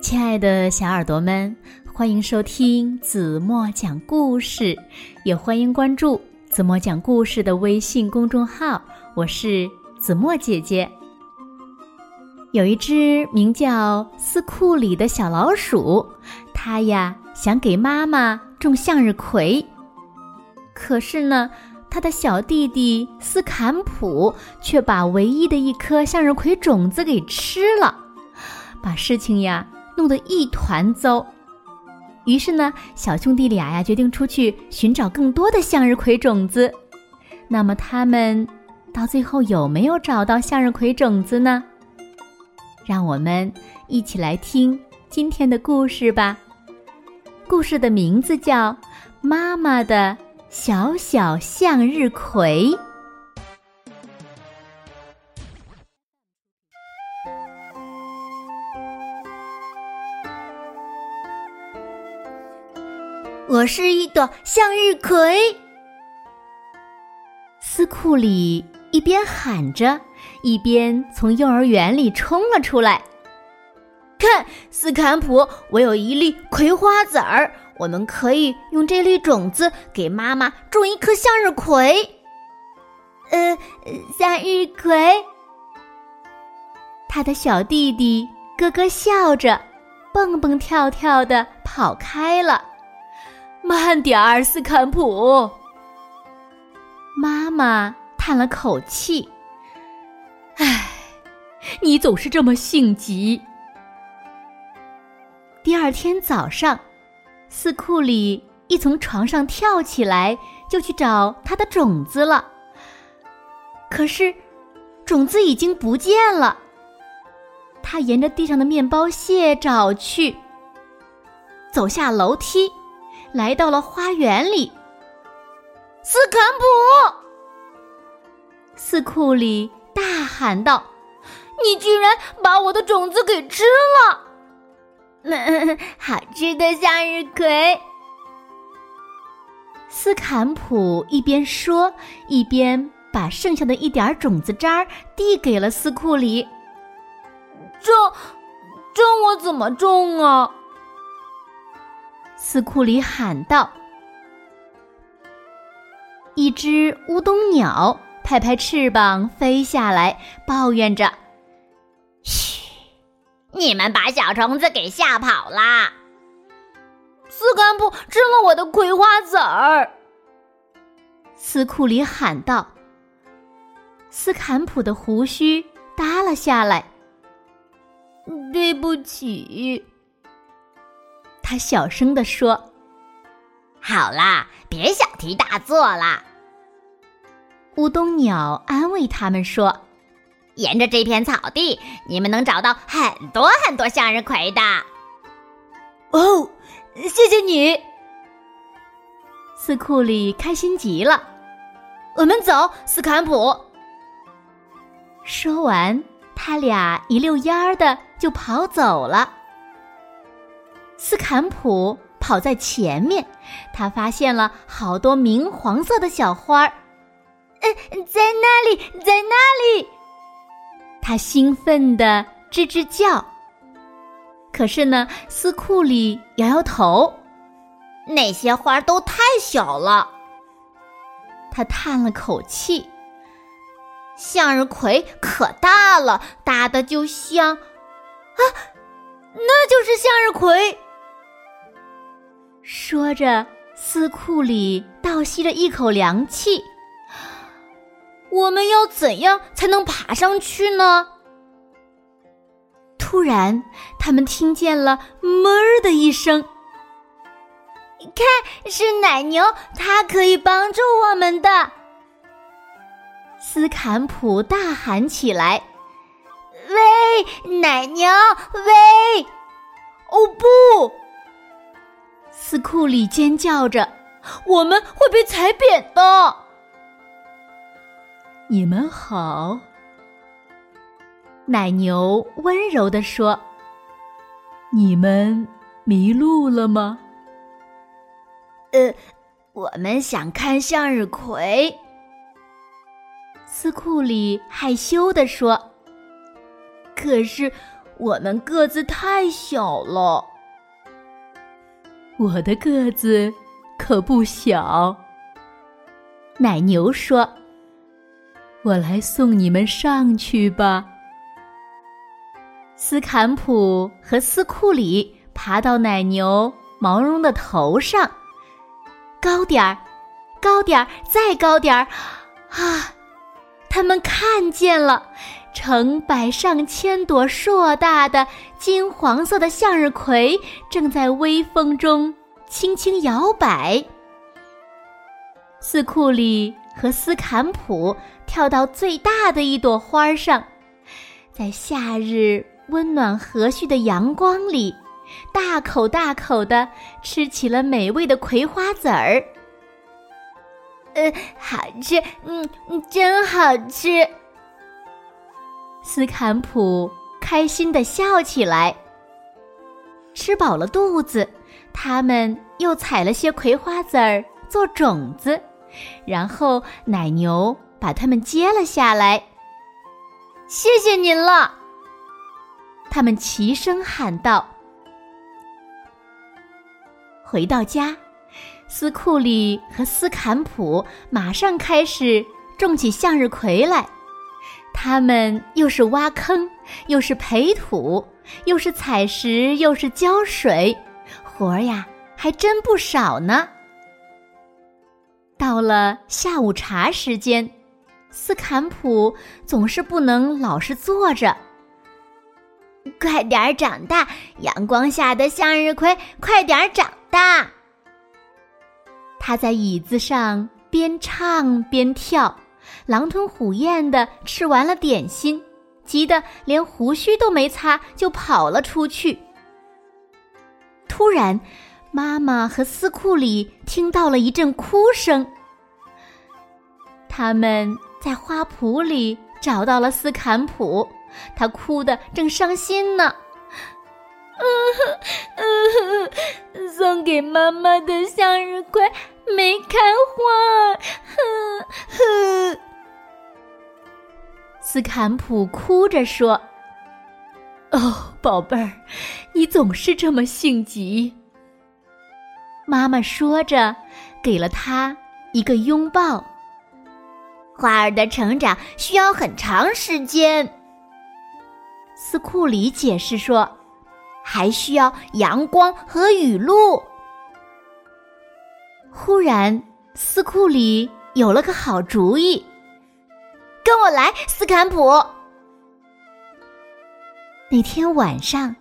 亲爱的小耳朵们，欢迎收听子墨讲故事，也欢迎关注子墨讲故事的微信公众号。我是子墨姐姐。有一只名叫斯库里的小老鼠，它呀想给妈妈种向日葵，可是呢，它的小弟弟斯坎普却把唯一的一颗向日葵种子给吃了，把事情呀。弄得一团糟，于是呢，小兄弟俩呀决定出去寻找更多的向日葵种子。那么他们到最后有没有找到向日葵种子呢？让我们一起来听今天的故事吧。故事的名字叫《妈妈的小小向日葵》。我是一朵向日葵。斯库里一边喊着，一边从幼儿园里冲了出来。看，斯坎普，我有一粒葵花籽儿，我们可以用这粒种子给妈妈种一颗向日葵。呃，向日葵。他的小弟弟咯咯笑着，蹦蹦跳跳的跑开了。慢点儿，斯坎普。妈妈叹了口气：“唉，你总是这么性急。”第二天早上，斯库里一从床上跳起来，就去找他的种子了。可是，种子已经不见了。他沿着地上的面包屑找去，走下楼梯。来到了花园里，斯坎普，斯库里大喊道：“你居然把我的种子给吃了！”嗯好吃的向日葵。斯坎普一边说，一边把剩下的一点种子渣儿递给了斯库里。这，这我怎么种啊？斯库里喊道：“一只乌冬鸟拍拍翅膀飞下来，抱怨着：‘嘘，你们把小虫子给吓跑啦！’斯坎普吃了我的葵花籽儿。”斯库里喊道。斯坎普的胡须耷了下来：“对不起。”他小声地说：“好啦，别小题大做啦。”乌冬鸟安慰他们说：“沿着这片草地，你们能找到很多很多向日葵的。”哦，谢谢你，斯库里开心极了。我们走，斯坎普。说完，他俩一溜烟儿的就跑走了。斯坎普跑在前面，他发现了好多明黄色的小花儿。嗯，在那里，在那里！他兴奋地吱吱叫。可是呢，斯库里摇摇头，那些花都太小了。他叹了口气。向日葵可大了，大的就像……啊，那就是向日葵。说着，斯库里倒吸着一口凉气。我们要怎样才能爬上去呢？突然，他们听见了“哞儿”的一声。看，是奶牛，它可以帮助我们的。斯坎普大喊起来：“喂，奶牛，喂！”哦不！斯库里尖叫着：“我们会被踩扁的！”你们好，奶牛温柔地说：“你们迷路了吗？”“呃，我们想看向日葵。”斯库里害羞地说：“可是我们个子太小了。我的个子可不小。奶牛说：“我来送你们上去吧。”斯坎普和斯库里爬到奶牛毛绒的头上，高点儿，高点儿，再高点儿，啊！他们看见了，成百上千朵硕大的金黄色的向日葵正在微风中轻轻摇摆。斯库里和斯坎普跳到最大的一朵花上，在夏日温暖和煦的阳光里，大口大口的吃起了美味的葵花籽儿。呃，好吃，嗯，真好吃。斯坎普开心的笑起来。吃饱了肚子，他们又采了些葵花籽儿做种子，然后奶牛把它们接了下来。谢谢您了，他们齐声喊道。回到家。斯库里和斯坎普马上开始种起向日葵来，他们又是挖坑，又是培土，又是采石，又是浇水，活儿呀还真不少呢。到了下午茶时间，斯坎普总是不能老是坐着，快点长大，阳光下的向日葵，快点长大。他在椅子上边唱边跳，狼吞虎咽的吃完了点心，急得连胡须都没擦就跑了出去。突然，妈妈和斯库里听到了一阵哭声。他们在花圃里找到了斯坎普，他哭得正伤心呢。嗯哼，送给妈妈的向日葵没开花。哼哼，斯坎普哭着说：“哦，宝贝儿，你总是这么性急。”妈妈说着，给了他一个拥抱。花儿的成长需要很长时间，斯库里解释说。还需要阳光和雨露。忽然，斯库里有了个好主意，跟我来，斯坎普。那天晚上，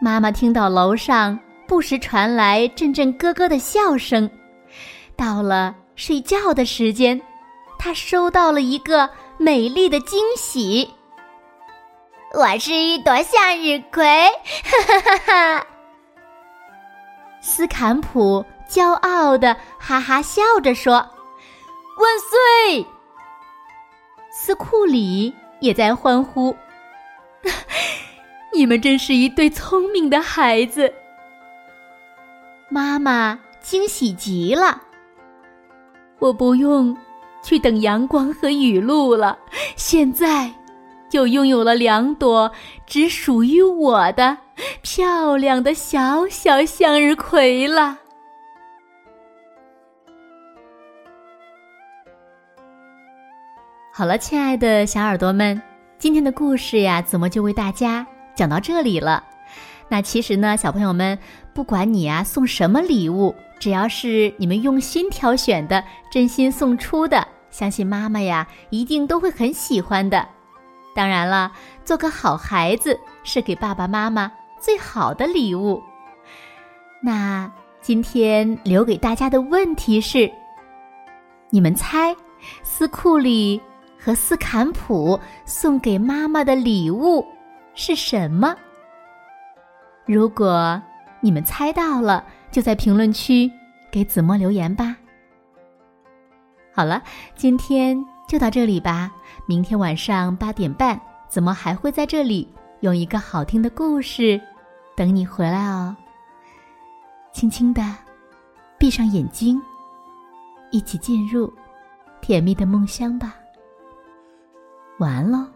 妈妈听到楼上不时传来阵阵咯咯的笑声。到了睡觉的时间，她收到了一个美丽的惊喜。我是一朵向日葵，哈哈哈哈！斯坎普骄傲的哈哈笑着说：“万岁！”斯库里也在欢呼：“ 你们真是一对聪明的孩子！”妈妈惊喜极了。我不用去等阳光和雨露了，现在。就拥有了两朵只属于我的漂亮的小小向日葵了。好了，亲爱的小耳朵们，今天的故事呀，怎么就为大家讲到这里了？那其实呢，小朋友们，不管你啊送什么礼物，只要是你们用心挑选的、真心送出的，相信妈妈呀一定都会很喜欢的。当然了，做个好孩子是给爸爸妈妈最好的礼物。那今天留给大家的问题是：你们猜，斯库里和斯坎普送给妈妈的礼物是什么？如果你们猜到了，就在评论区给子墨留言吧。好了，今天就到这里吧。明天晚上八点半，子墨还会在这里用一个好听的故事等你回来哦？轻轻的闭上眼睛，一起进入甜蜜的梦乡吧。晚安喽。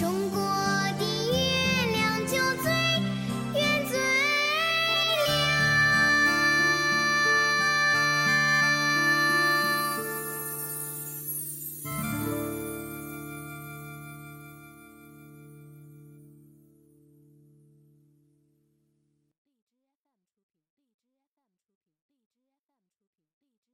中国。